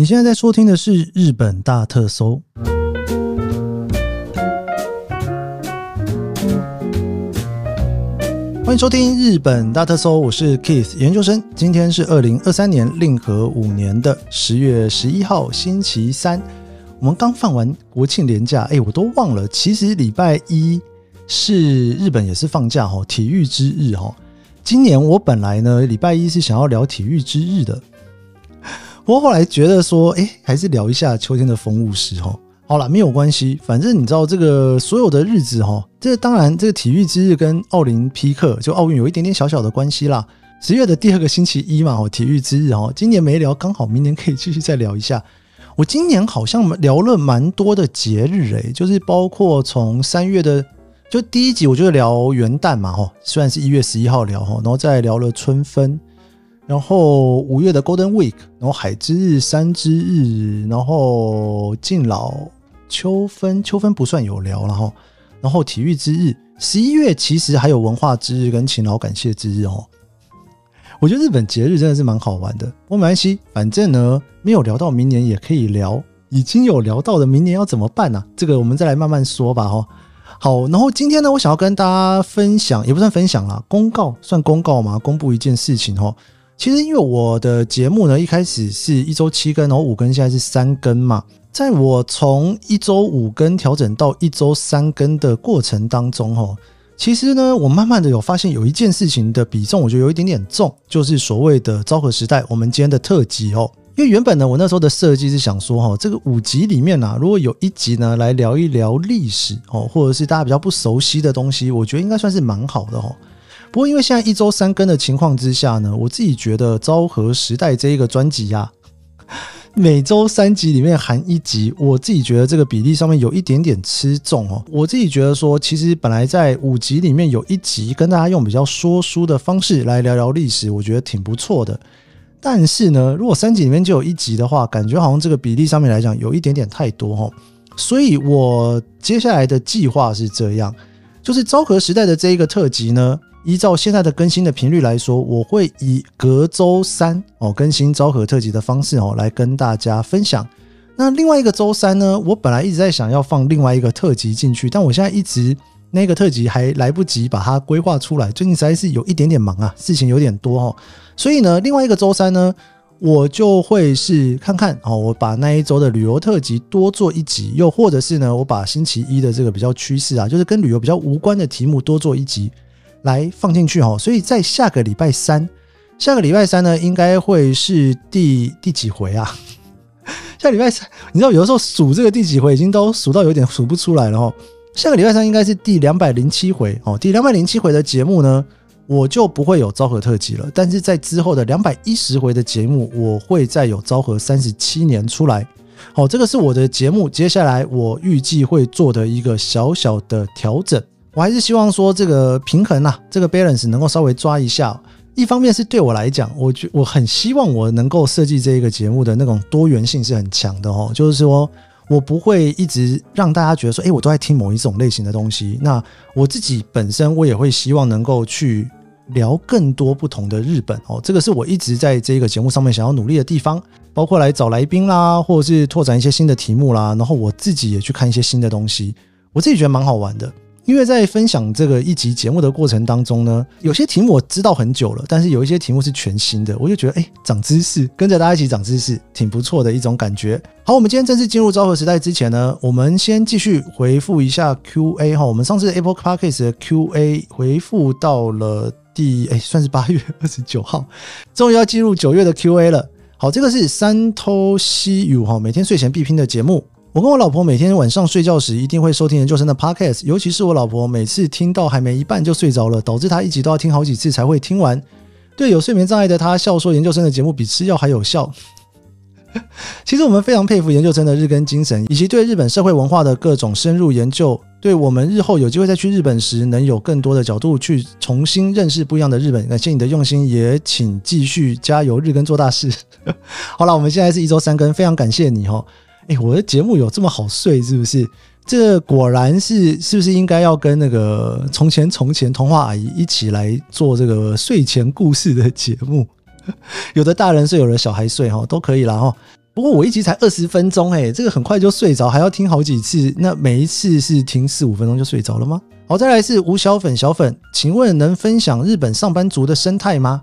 你现在在收听的是《日本大特搜》，欢迎收听《日本大特搜》，我是 Keith 研究生。今天是二零二三年令和五年的十月十一号，星期三。我们刚放完国庆连假，哎，我都忘了，其实礼拜一是日本也是放假哈，体育之日哈。今年我本来呢，礼拜一是想要聊体育之日的。不过后来觉得说，哎，还是聊一下秋天的风物诗哈。好了，没有关系，反正你知道这个所有的日子哈，这当然这个体育之日跟奥林匹克就奥运有一点点小小的关系啦。十月的第二个星期一嘛，哦，体育之日哦，今年没聊，刚好明年可以继续再聊一下。我今年好像聊了蛮多的节日诶，就是包括从三月的就第一集，我就聊元旦嘛，哈，虽然是一月十一号聊哈，然后再聊了春分。然后五月的 Golden Week，然后海之日、山之日，然后敬老、秋分，秋分不算有聊，然后然后体育之日，十一月其实还有文化之日跟勤劳感谢之日哦。我觉得日本节日真的是蛮好玩的，不过没关系，反正呢没有聊到明年也可以聊，已经有聊到的明年要怎么办呢？这个我们再来慢慢说吧哈。好，然后今天呢，我想要跟大家分享，也不算分享啦，公告算公告吗？公布一件事情哈。其实，因为我的节目呢，一开始是一周七更，然后五更，现在是三更嘛。在我从一周五更调整到一周三更的过程当中，哈，其实呢，我慢慢的有发现有一件事情的比重，我觉得有一点点重，就是所谓的昭和时代，我们今天的特辑哦。因为原本呢，我那时候的设计是想说，哈，这个五集里面呢，如果有一集呢来聊一聊历史哦，或者是大家比较不熟悉的东西，我觉得应该算是蛮好的哦。不过，因为现在一周三更的情况之下呢，我自己觉得《昭和时代》这一个专辑呀，每周三集里面含一集，我自己觉得这个比例上面有一点点吃重哦。我自己觉得说，其实本来在五集里面有一集跟大家用比较说书的方式来聊聊历史，我觉得挺不错的。但是呢，如果三集里面就有一集的话，感觉好像这个比例上面来讲有一点点太多哦。所以我接下来的计划是这样，就是《昭和时代》的这一个特辑呢。依照现在的更新的频率来说，我会以隔周三哦更新昭和特辑的方式哦来跟大家分享。那另外一个周三呢，我本来一直在想要放另外一个特辑进去，但我现在一直那个特辑还来不及把它规划出来，最近实在是有一点点忙啊，事情有点多哦。所以呢，另外一个周三呢，我就会是看看哦，我把那一周的旅游特辑多做一集，又或者是呢，我把星期一的这个比较趋势啊，就是跟旅游比较无关的题目多做一集。来放进去哈，所以在下个礼拜三，下个礼拜三呢，应该会是第第几回啊？下礼拜三，你知道有的时候数这个第几回，已经都数到有点数不出来了哈。下个礼拜三应该是第两百零七回哦，第两百零七回的节目呢，我就不会有昭和特辑了。但是在之后的两百一十回的节目，我会再有昭和三十七年出来。好，这个是我的节目，接下来我预计会做的一个小小的调整。我还是希望说这个平衡啊，这个 balance 能够稍微抓一下。一方面是对我来讲，我觉我很希望我能够设计这一个节目的那种多元性是很强的哦。就是说我不会一直让大家觉得说，诶，我都在听某一种类型的东西。那我自己本身我也会希望能够去聊更多不同的日本哦。这个是我一直在这个节目上面想要努力的地方，包括来找来宾啦，或者是拓展一些新的题目啦。然后我自己也去看一些新的东西，我自己觉得蛮好玩的。因为在分享这个一集节目的过程当中呢，有些题目我知道很久了，但是有一些题目是全新的，我就觉得哎，长知识，跟着大家一起长知识，挺不错的一种感觉。好，我们今天正式进入昭和时代之前呢，我们先继续回复一下 Q&A 哈。我们上次 Apple Podcast 的 Q&A 回复到了第哎，算是八月二十九号，终于要进入九月的 Q&A 了。好，这个是三偷西语哈，每天睡前必听的节目。我跟我老婆每天晚上睡觉时一定会收听研究生的 podcast，尤其是我老婆每次听到还没一半就睡着了，导致她一集都要听好几次才会听完。对有睡眠障碍的她笑说，研究生的节目比吃药还有效。其实我们非常佩服研究生的日更精神，以及对日本社会文化的各种深入研究，对我们日后有机会再去日本时能有更多的角度去重新认识不一样的日本。感谢你的用心，也请继续加油，日更做大事。好了，我们现在是一周三更，非常感谢你哈。哎，我的节目有这么好睡是不是？这果然是是不是应该要跟那个从前从前童话阿姨一起来做这个睡前故事的节目？有的大人睡，有的小孩睡哈，都可以啦哈。不过我一集才二十分钟，哎，这个很快就睡着，还要听好几次。那每一次是听四五分钟就睡着了吗？好，再来是吴小粉小粉，请问能分享日本上班族的生态吗？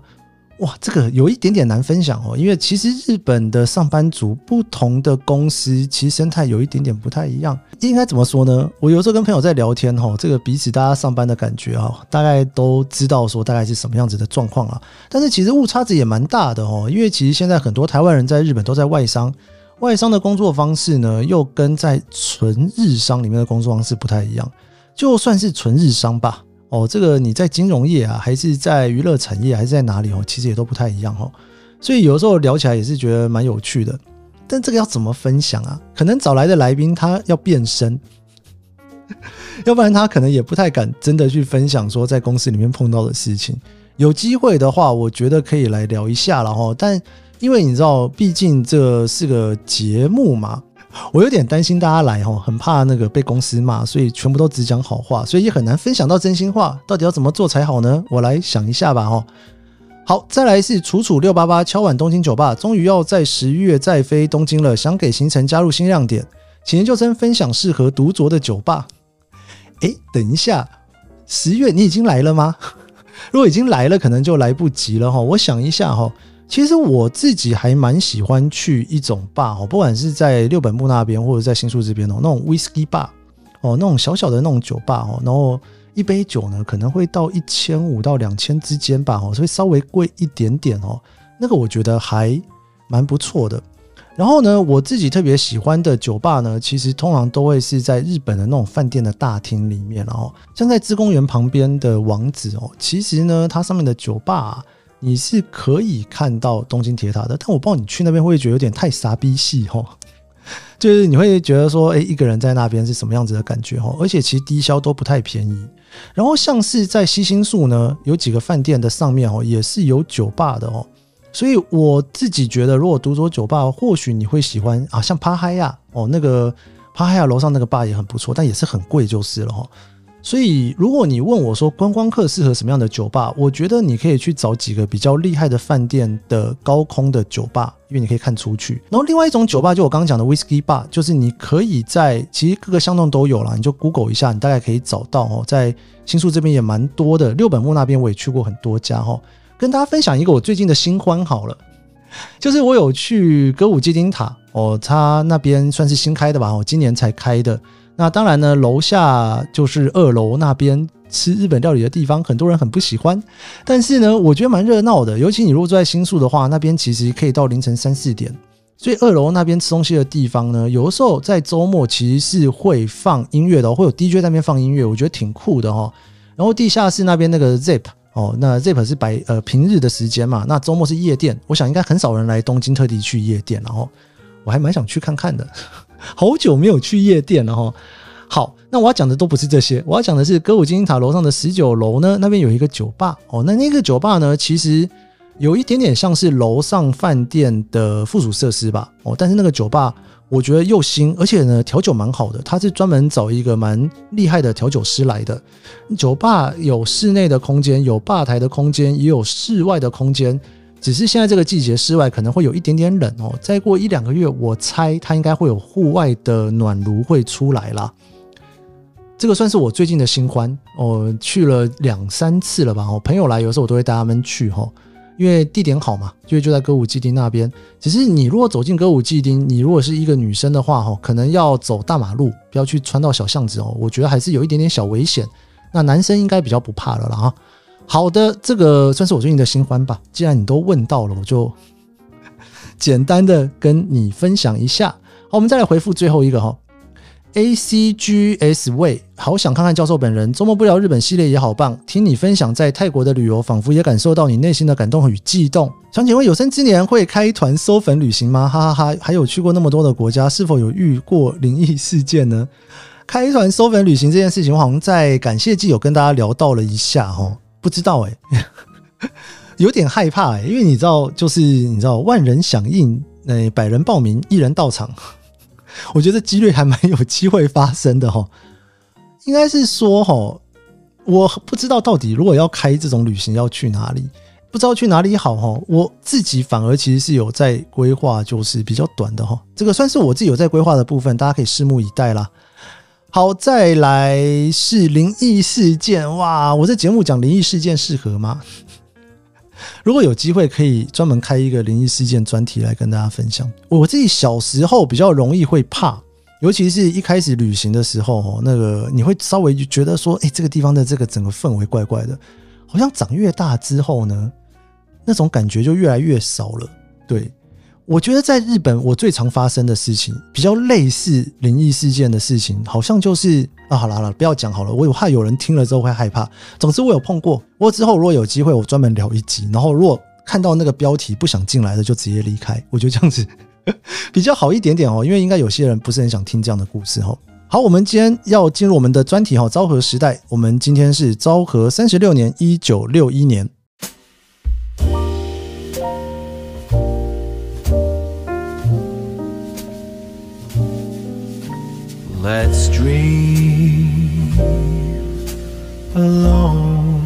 哇，这个有一点点难分享哦，因为其实日本的上班族不同的公司，其实生态有一点点不太一样。应该怎么说呢？我有时候跟朋友在聊天哈，这个彼此大家上班的感觉哈，大概都知道说大概是什么样子的状况啊。但是其实误差值也蛮大的哦，因为其实现在很多台湾人在日本都在外商，外商的工作方式呢，又跟在纯日商里面的工作方式不太一样。就算是纯日商吧。哦，这个你在金融业啊，还是在娱乐产业，还是在哪里哦？其实也都不太一样哦。所以有时候聊起来也是觉得蛮有趣的。但这个要怎么分享啊？可能找来的来宾他要变身，要不然他可能也不太敢真的去分享说在公司里面碰到的事情。有机会的话，我觉得可以来聊一下了哈。但因为你知道，毕竟这是个节目嘛。我有点担心大家来吼，很怕那个被公司骂，所以全部都只讲好话，所以也很难分享到真心话。到底要怎么做才好呢？我来想一下吧。吼，好，再来是楚楚六八八敲碗东京酒吧，终于要在十月再飞东京了，想给行程加入新亮点，请研究生分享适合独酌的酒吧。诶，等一下，十月你已经来了吗？如果已经来了，可能就来不及了哈。我想一下哈。其实我自己还蛮喜欢去一种吧哦，不管是在六本木那边或者在新宿这边哦，那种 whisky bar 哦，那种小小的那种酒吧哦，然后一杯酒呢可能会到一千五到两千之间吧哦，所以稍微贵一点点哦，那个我觉得还蛮不错的。然后呢，我自己特别喜欢的酒吧呢，其实通常都会是在日本的那种饭店的大厅里面，然后像在芝公园旁边的王子哦，其实呢它上面的酒吧。你是可以看到东京铁塔的，但我不知道你去那边会不会觉得有点太傻逼戏吼，就是你会觉得说，诶，一个人在那边是什么样子的感觉吼？而且其实低消都不太便宜。然后像是在西新宿呢，有几个饭店的上面哦，也是有酒吧的哦。所以我自己觉得，如果独酌酒吧，或许你会喜欢啊，像帕海亚哦，那个帕海亚楼上那个吧也很不错，但也是很贵就是了哈。所以，如果你问我说观光客适合什么样的酒吧，我觉得你可以去找几个比较厉害的饭店的高空的酒吧，因为你可以看出去。然后，另外一种酒吧就我刚刚讲的 Whisky Bar，就是你可以在其实各个巷弄都有啦，你就 Google 一下，你大概可以找到哦。在新宿这边也蛮多的，六本木那边我也去过很多家哈。跟大家分享一个我最近的新欢好了，就是我有去歌舞伎町塔哦，它那边算是新开的吧，我今年才开的。那当然呢，楼下就是二楼那边吃日本料理的地方，很多人很不喜欢。但是呢，我觉得蛮热闹的。尤其你如果住在新宿的话，那边其实可以到凌晨三四点。所以二楼那边吃东西的地方呢，有的时候在周末其实是会放音乐的，会有 DJ 在那边放音乐，我觉得挺酷的哈。然后地下室那边那个 Zip 哦，那 Zip 是白呃平日的时间嘛，那周末是夜店。我想应该很少人来东京特地去夜店，然后我还蛮想去看看的。好久没有去夜店了哈。好，那我要讲的都不是这些，我要讲的是歌舞伎町塔楼上的十九楼呢，那边有一个酒吧哦。那那个酒吧呢，其实有一点点像是楼上饭店的附属设施吧哦。但是那个酒吧我觉得又新，而且呢调酒蛮好的，它是专门找一个蛮厉害的调酒师来的。酒吧有室内的空间，有吧台的空间，也有室外的空间。只是现在这个季节，室外可能会有一点点冷哦。再过一两个月，我猜它应该会有户外的暖炉会出来啦。这个算是我最近的新欢哦，去了两三次了吧？哦，朋友来有时候我都会带他们去哈，因为地点好嘛，因为就在歌舞伎町那边。只是你如果走进歌舞伎町，你如果是一个女生的话哈，可能要走大马路，不要去穿到小巷子哦。我觉得还是有一点点小危险。那男生应该比较不怕了啦哈。好的，这个算是我最近的新欢吧。既然你都问到了，我就简单的跟你分享一下。好，我们再来回复最后一个哈。A C G S 位好想看看教授本人。周末不聊日本系列也好棒，听你分享在泰国的旅游，仿佛也感受到你内心的感动与悸动。想请问有生之年会开团搜粉旅行吗？哈哈哈！还有去过那么多的国家，是否有遇过灵异事件呢？开团搜粉旅行这件事情，我好像在感谢季有跟大家聊到了一下哈。不知道哎、有点害怕哎、因为你知道，就是你知道，万人响应，呃，百人报名，一人到场，我觉得几率还蛮有机会发生的哈。应该是说哈，我不知道到底如果要开这种旅行要去哪里，不不知道去哪里好哈。我自己反而其实是有在规划，就是比较短的哈。这个算是我自己有在规划的部分，大家可以拭目以待啦。好，再来是灵异事件哇！我这节目讲灵异事件适合吗？如果有机会，可以专门开一个灵异事件专题来跟大家分享。我自己小时候比较容易会怕，尤其是一开始旅行的时候，那个你会稍微觉得说，哎，这个地方的这个整个氛围怪怪的。好像长越大之后呢，那种感觉就越来越少了。对。我觉得在日本，我最常发生的事情，比较类似灵异事件的事情，好像就是啊，好了好了，不要讲好了，我有怕有人听了之后会害怕。总之我有碰过，我之后如果有机会，我专门聊一集。然后如果看到那个标题不想进来的，就直接离开。我觉得这样子 比较好一点点哦，因为应该有些人不是很想听这样的故事哦。好，我们今天要进入我们的专题哈，昭和时代。我们今天是昭和三十六年，一九六一年。Let's dream alone。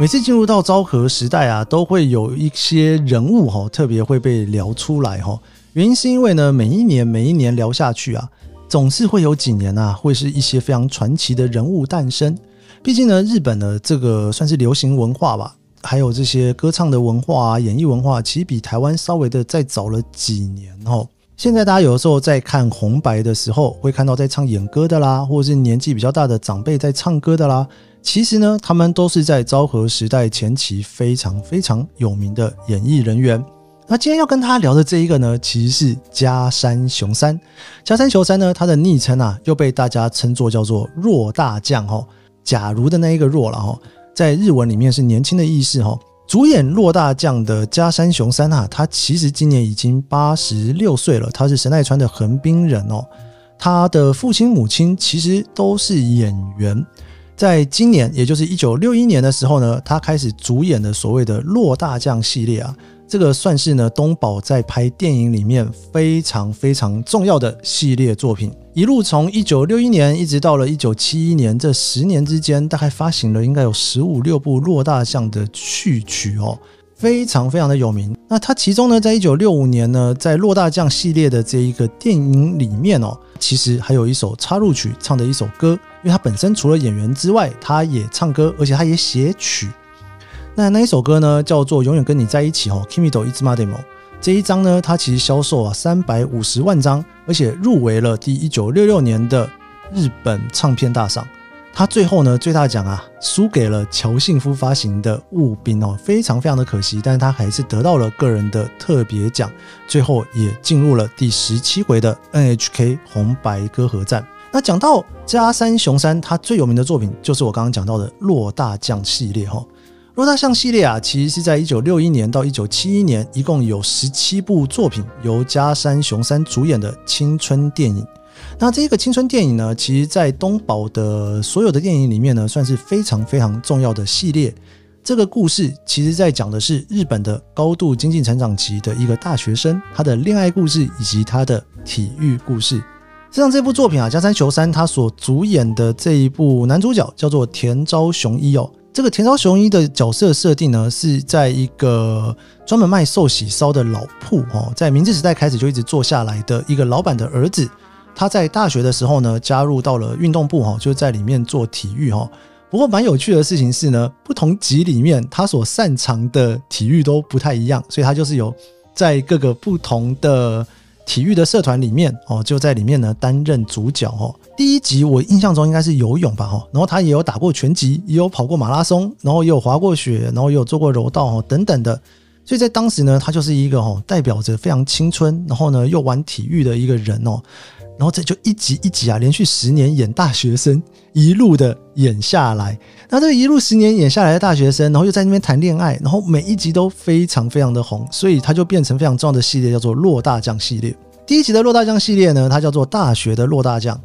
每次进入到昭和时代啊，都会有一些人物哈，特别会被聊出来哈。原因是因为呢，每一年每一年聊下去啊，总是会有几年啊，会是一些非常传奇的人物诞生。毕竟呢，日本的这个算是流行文化吧。还有这些歌唱的文化啊，演艺文化，其实比台湾稍微的再早了几年哦。现在大家有的时候在看红白的时候，会看到在唱演歌的啦，或者是年纪比较大的长辈在唱歌的啦。其实呢，他们都是在昭和时代前期非常非常有名的演艺人员。那今天要跟他聊的这一个呢，其实是家山雄三。家山雄三呢，他的昵称啊，又被大家称作叫做“若大将”哦，假如的那一个“若”了哈。在日文里面是年轻的意思哈。主演珞大将的家山雄三啊，他其实今年已经八十六岁了。他是神奈川的横滨人哦。他的父亲母亲其实都是演员。在今年，也就是一九六一年的时候呢，他开始主演的所谓的珞大将系列啊。这个算是呢东宝在拍电影里面非常非常重要的系列作品。一路从一九六一年一直到了一九七一年，这十年之间，大概发行了应该有十五六部珞大将的序曲哦，非常非常的有名。那它其中呢，在一九六五年呢，在珞大将系列的这一个电影里面哦，其实还有一首插入曲唱的一首歌，因为它本身除了演员之外，他也唱歌，而且他也写曲。那那一首歌呢，叫做《永远跟你在一起》哦，Kimi do Itsumademo。这一张呢，它其实销售啊三百五十万张，而且入围了第一九六六年的日本唱片大赏。它最后呢，最大奖啊，输给了乔幸夫发行的《务兵》哦，非常非常的可惜。但是他还是得到了个人的特别奖，最后也进入了第十七回的 NHK 红白歌合战。那讲到家山雄三，他最有名的作品就是我刚刚讲到的落大将系列哈。珞大将系列啊，其实是在一九六一年到一九七一年，一共有十七部作品，由家山雄三主演的青春电影。那这个青春电影呢，其实在东宝的所有的电影里面呢，算是非常非常重要的系列。这个故事其实在讲的是日本的高度经济成长期的一个大学生，他的恋爱故事以及他的体育故事。实际上，这部作品啊，家山雄三他所主演的这一部男主角叫做田昭雄一哦。这个田朝雄一的角色设定呢，是在一个专门卖寿喜烧的老铺哦，在明治时代开始就一直做下来的一个老板的儿子。他在大学的时候呢，加入到了运动部哈，就在里面做体育哈。不过蛮有趣的事情是呢，不同级里面他所擅长的体育都不太一样，所以他就是有在各个不同的。体育的社团里面哦，就在里面呢担任主角哦。第一集我印象中应该是游泳吧哈，然后他也有打过拳击，也有跑过马拉松，然后也有滑过雪，然后也有做过柔道哦等等的。所以在当时呢，他就是一个哦代表着非常青春，然后呢又玩体育的一个人哦。然后这就一集一集啊，连续十年演大学生，一路的演下来。那这个一路十年演下来的大学生，然后又在那边谈恋爱，然后每一集都非常非常的红，所以他就变成非常重要的系列，叫做珞大将系列。第一集的珞大将系列呢，它叫做大学的珞大将。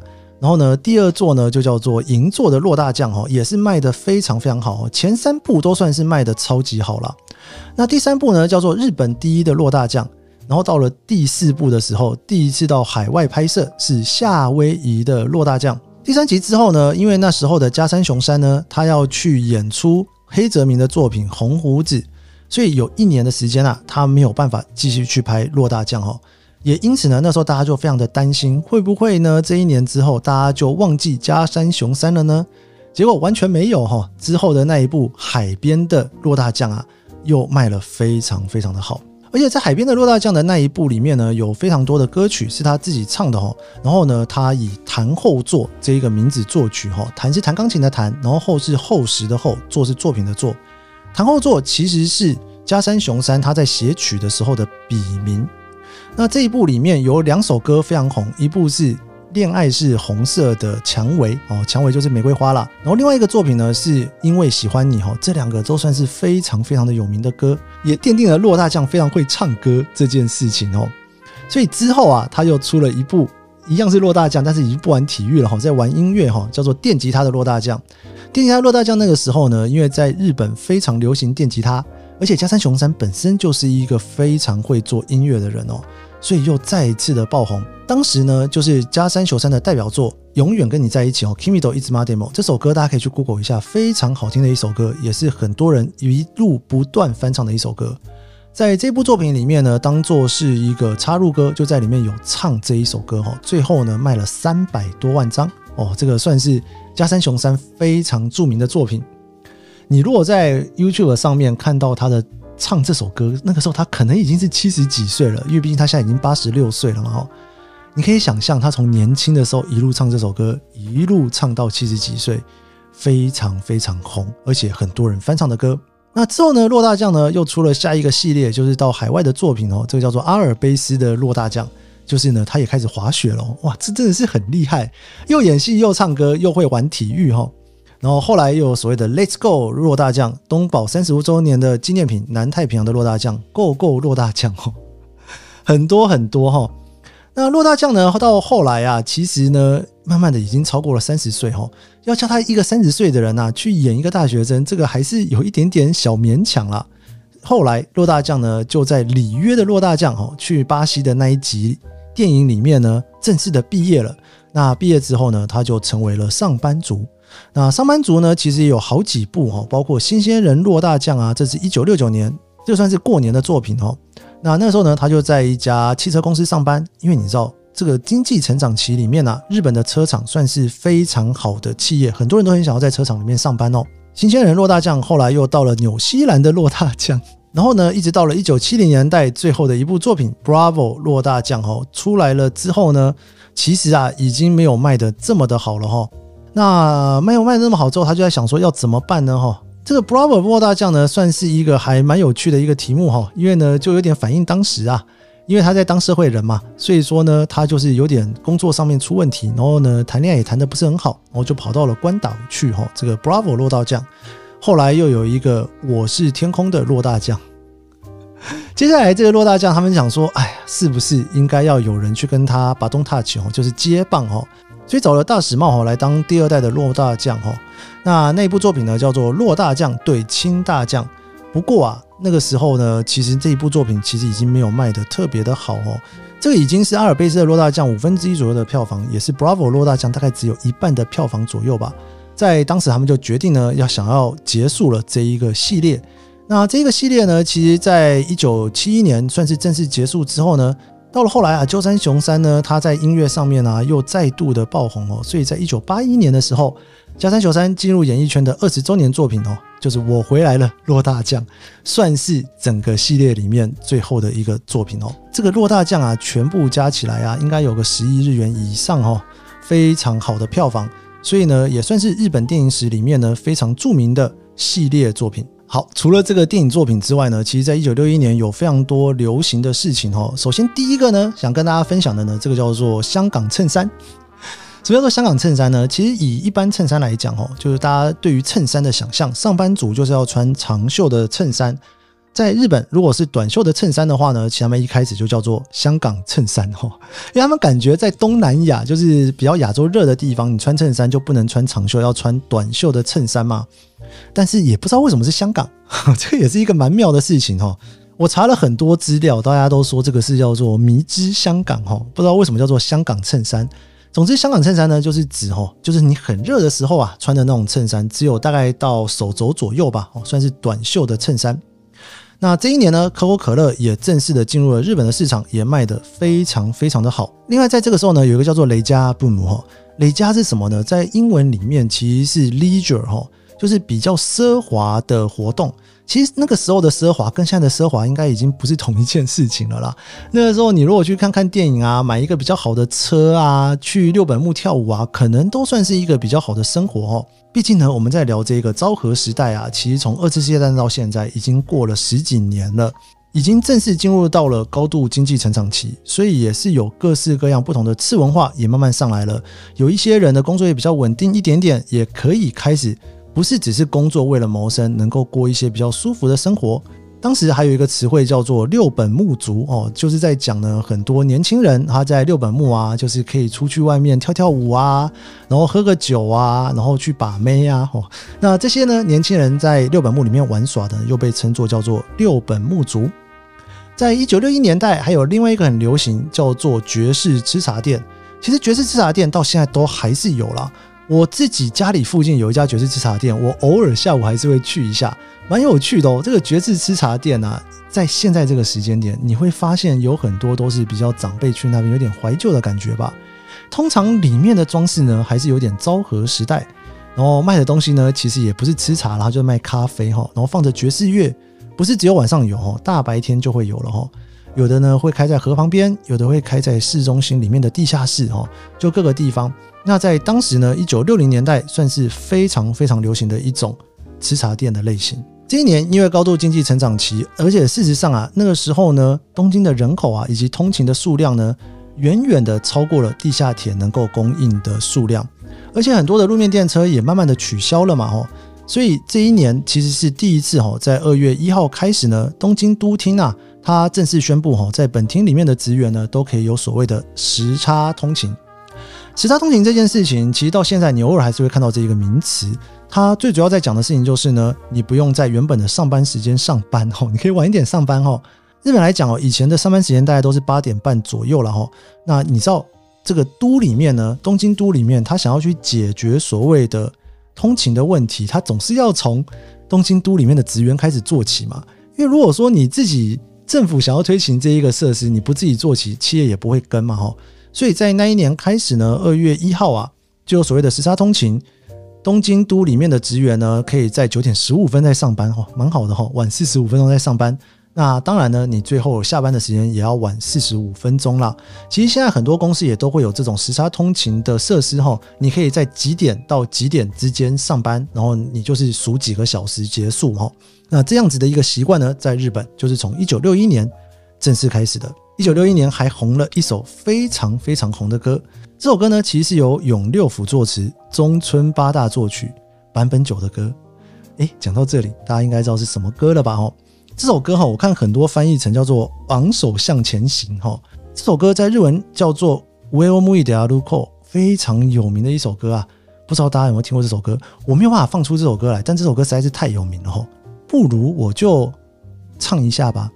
然后呢，第二座呢就叫做银座的珞大将，哈，也是卖得非常非常好。前三部都算是卖得超级好了。那第三部呢叫做日本第一的珞大将。然后到了第四部的时候，第一次到海外拍摄是夏威夷的落大将。第三集之后呢，因为那时候的加山雄三呢，他要去演出黑泽明的作品《红胡子》，所以有一年的时间啊，他没有办法继续去拍落大将哦。也因此呢，那时候大家就非常的担心，会不会呢？这一年之后，大家就忘记加山雄三了呢？结果完全没有哈。之后的那一部海边的落大将啊，又卖了非常非常的好。而且在海边的落大将的那一部里面呢，有非常多的歌曲是他自己唱的哈。然后呢，他以弹后座这一个名字作曲哈，弹是弹钢琴的弹，然后后是厚实的厚，作是作品的作。弹后座其实是加山雄三他在写曲的时候的笔名。那这一部里面有两首歌非常红，一部是。恋爱是红色的蔷薇哦，蔷薇就是玫瑰花啦。然后另外一个作品呢，是因为喜欢你哈，这两个都算是非常非常的有名的歌，也奠定了洛大将非常会唱歌这件事情哦。所以之后啊，他又出了一部一样是洛大将，但是已经不玩体育了哈，在玩音乐哈，叫做电吉他的洛大将。电吉他洛大将那个时候呢，因为在日本非常流行电吉他，而且加山雄三本身就是一个非常会做音乐的人哦。所以又再一次的爆红。当时呢，就是加山雄三的代表作《永远跟你在一起》哦，《，Kimi do Itsumademo》这首歌，大家可以去 Google 一下，非常好听的一首歌，也是很多人一路不断翻唱的一首歌。在这部作品里面呢，当做是一个插入歌，就在里面有唱这一首歌哦。最后呢，卖了三百多万张哦，这个算是加山雄三非常著名的作品。你如果在 YouTube 上面看到他的。唱这首歌，那个时候他可能已经是七十几岁了，因为毕竟他现在已经八十六岁了嘛。哈，你可以想象他从年轻的时候一路唱这首歌，一路唱到七十几岁，非常非常红，而且很多人翻唱的歌。那之后呢，洛大将呢又出了下一个系列，就是到海外的作品哦，这个叫做阿尔卑斯的洛大将，就是呢他也开始滑雪了。哇，这真的是很厉害，又演戏又唱歌又会玩体育哈。然后后来又有所谓的 Let's Go 落大将，东宝三十五周年的纪念品，南太平洋的落大将，Go Go 落大将哦，很多很多哈。那落大将呢，到后来啊，其实呢，慢慢的已经超过了三十岁哈，要叫他一个三十岁的人呐、去演一个大学生，这个还是有一点点小勉强了。后来落大将呢，就在里约的落大将哦，去巴西的那一集电影里面呢，正式的毕业了。那毕业之后呢，他就成为了上班族。那上班族呢，其实也有好几部哈，包括《新鲜人落大将》啊，这是一九六九年，就算是过年的作品哦。那那时候呢，他就在一家汽车公司上班，因为你知道这个经济成长期里面啊，日本的车厂算是非常好的企业，很多人都很想要在车厂里面上班哦。《新鲜人落大将》后来又到了纽西兰的落大将，然后呢，一直到了一九七零年代最后的一部作品《Bravo 落大将》哦出来了之后呢，其实啊已经没有卖的这么的好了哈。那没有卖那么好之后，他就在想说要怎么办呢？哈，这个 Bravo 落大将呢，算是一个还蛮有趣的一个题目哈，因为呢就有点反映当时啊，因为他在当社会人嘛，所以说呢他就是有点工作上面出问题，然后呢谈恋爱也谈得不是很好，然后就跑到了关岛去哈。这个 Bravo 落大将，后来又有一个我是天空的落大将，接下来这个落大将他们想说，哎呀，是不是应该要有人去跟他把东 touch 哦，就是接棒哦。所以找了大使茂哈来当第二代的落大将哈，那那部作品呢叫做《落大将对亲大将》。不过啊，那个时候呢，其实这一部作品其实已经没有卖的特别的好哦。这个已经是阿尔卑斯的落大将五分之一左右的票房，也是 Bravo 落大将大概只有一半的票房左右吧。在当时他们就决定呢，要想要结束了这一个系列。那这个系列呢，其实在一九七一年算是正式结束之后呢。到了后来啊，加山雄三呢，他在音乐上面啊又再度的爆红哦，所以在一九八一年的时候，加山雄三进入演艺圈的二十周年作品哦，就是《我回来了》落大将，算是整个系列里面最后的一个作品哦。这个落大将啊，全部加起来啊，应该有个十亿日元以上哦，非常好的票房，所以呢，也算是日本电影史里面呢非常著名的系列作品。好，除了这个电影作品之外呢，其实在一九六一年有非常多流行的事情哦。首先第一个呢，想跟大家分享的呢，这个叫做香港衬衫。什么叫做香港衬衫呢？其实以一般衬衫来讲哦，就是大家对于衬衫的想象，上班族就是要穿长袖的衬衫。在日本，如果是短袖的衬衫的话呢，其实他们一开始就叫做香港衬衫哈，因为他们感觉在东南亚，就是比较亚洲热的地方，你穿衬衫就不能穿长袖，要穿短袖的衬衫嘛。但是也不知道为什么是香港，这个也是一个蛮妙的事情哈。我查了很多资料，大家都说这个是叫做迷之香港哈，不知道为什么叫做香港衬衫。总之，香港衬衫呢，就是指哈，就是你很热的时候啊，穿的那种衬衫，只有大概到手肘左右吧，哦，算是短袖的衬衫。那这一年呢，可口可乐也正式的进入了日本的市场，也卖得非常非常的好。另外，在这个时候呢，有一个叫做雷加布姆哈，雷加是什么呢？在英文里面其实是 leisure 哈，就是比较奢华的活动。其实那个时候的奢华跟现在的奢华应该已经不是同一件事情了啦。那个时候你如果去看看电影啊，买一个比较好的车啊，去六本木跳舞啊，可能都算是一个比较好的生活哦。毕竟呢，我们在聊这个昭和时代啊，其实从二次世界大战到现在已经过了十几年了，已经正式进入到了高度经济成长期，所以也是有各式各样不同的次文化也慢慢上来了。有一些人的工作也比较稳定一点点，也可以开始。不是只是工作为了谋生，能够过一些比较舒服的生活。当时还有一个词汇叫做“六本木族”哦，就是在讲呢，很多年轻人他在六本木啊，就是可以出去外面跳跳舞啊，然后喝个酒啊，然后去把妹啊。哦，那这些呢，年轻人在六本木里面玩耍的，又被称作叫做六本木族。在一九六一年代，还有另外一个很流行叫做爵士吃茶店。其实爵士吃茶店到现在都还是有啦。我自己家里附近有一家爵士吃茶店，我偶尔下午还是会去一下，蛮有趣的哦。这个爵士吃茶店呢、啊，在现在这个时间点，你会发现有很多都是比较长辈去那边，有点怀旧的感觉吧。通常里面的装饰呢，还是有点昭和时代。然后卖的东西呢，其实也不是吃茶，然后就卖咖啡哈。然后放着爵士乐，不是只有晚上有哦，大白天就会有了哈。有的呢会开在河旁边，有的会开在市中心里面的地下室哈，就各个地方。那在当时呢，一九六零年代算是非常非常流行的一种吃茶店的类型。这一年因为高度经济成长期，而且事实上啊，那个时候呢，东京的人口啊以及通勤的数量呢，远远的超过了地下铁能够供应的数量，而且很多的路面电车也慢慢的取消了嘛，哦，所以这一年其实是第一次哈，在二月一号开始呢，东京都厅啊，它正式宣布哈，在本厅里面的职员呢，都可以有所谓的时差通勤。时差通勤这件事情，其实到现在你偶尔还是会看到这一个名词。它最主要在讲的事情就是呢，你不用在原本的上班时间上班哈，你可以晚一点上班哈。日本来讲哦，以前的上班时间大概都是八点半左右了哈。那你知道这个都里面呢，东京都里面，他想要去解决所谓的通勤的问题，他总是要从东京都里面的职员开始做起嘛。因为如果说你自己政府想要推行这一个设施，你不自己做起，企业也不会跟嘛吼。所以在那一年开始呢，二月一号啊，就所谓的时差通勤，东京都里面的职员呢，可以在九点十五分在上班，哈，蛮好的哈，晚四十五分钟在上班。那当然呢，你最后下班的时间也要晚四十五分钟啦。其实现在很多公司也都会有这种时差通勤的设施，哈，你可以在几点到几点之间上班，然后你就是数几个小时结束，哈。那这样子的一个习惯呢，在日本就是从一九六一年正式开始的。一九六一年还红了一首非常非常红的歌，这首歌呢，其实是由永六辅作词，中村八大作曲，坂本九的歌。诶，讲到这里，大家应该知道是什么歌了吧？哦，这首歌哈，我看很多翻译成叫做“昂首向前行”哈。这首歌在日文叫做“上を向いて歩こう”，非常有名的一首歌啊。不知道大家有没有听过这首歌？我没有办法放出这首歌来，但这首歌实在是太有名了哈。不如我就唱一下吧。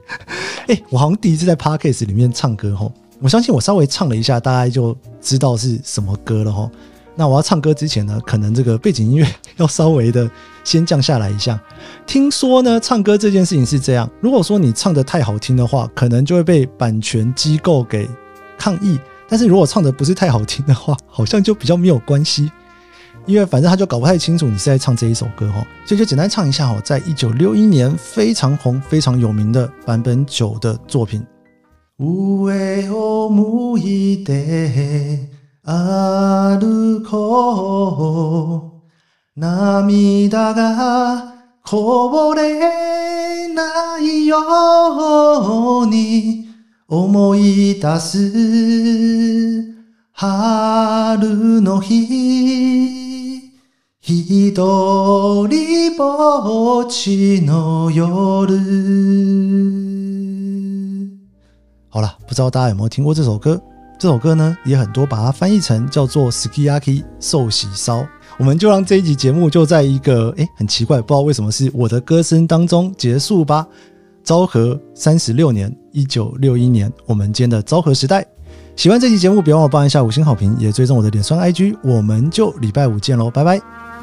哎、欸，我好像第一次在 Podcast 里面唱歌哈，我相信我稍微唱了一下，大家就知道是什么歌了哈。 那我要唱歌之前呢，可能这个背景音乐要稍微的先降下来一下。听说呢，唱歌这件事情是这样，如果说你唱得太好听的话，可能就会被版权机构给抗议；但是如果唱得不是太好听的话，好像就比较没有关系。因为反正他就搞不太清楚你是在唱这一首歌哈，所以就简单唱一下哈，在一九六一年非常红、非常有名的坂本九的作品。上を向いて 歩こう、涙がこぼれないように思い出す春の日。一人ぼっちの夜。好了，不知道大家有没有听过这首歌？这首歌呢，也很多把它翻译成叫做 “Sukiyaki” 寿喜烧。我们就让这一集节目就在一个诶很奇怪，不知道为什么是我的歌声当中结束吧。昭和三十六年，一九六一年，我们间的昭和时代。喜欢这期节目，别忘了帮一下五星好评，也追踪我的脸书 IG。我们就礼拜五见喽，拜拜。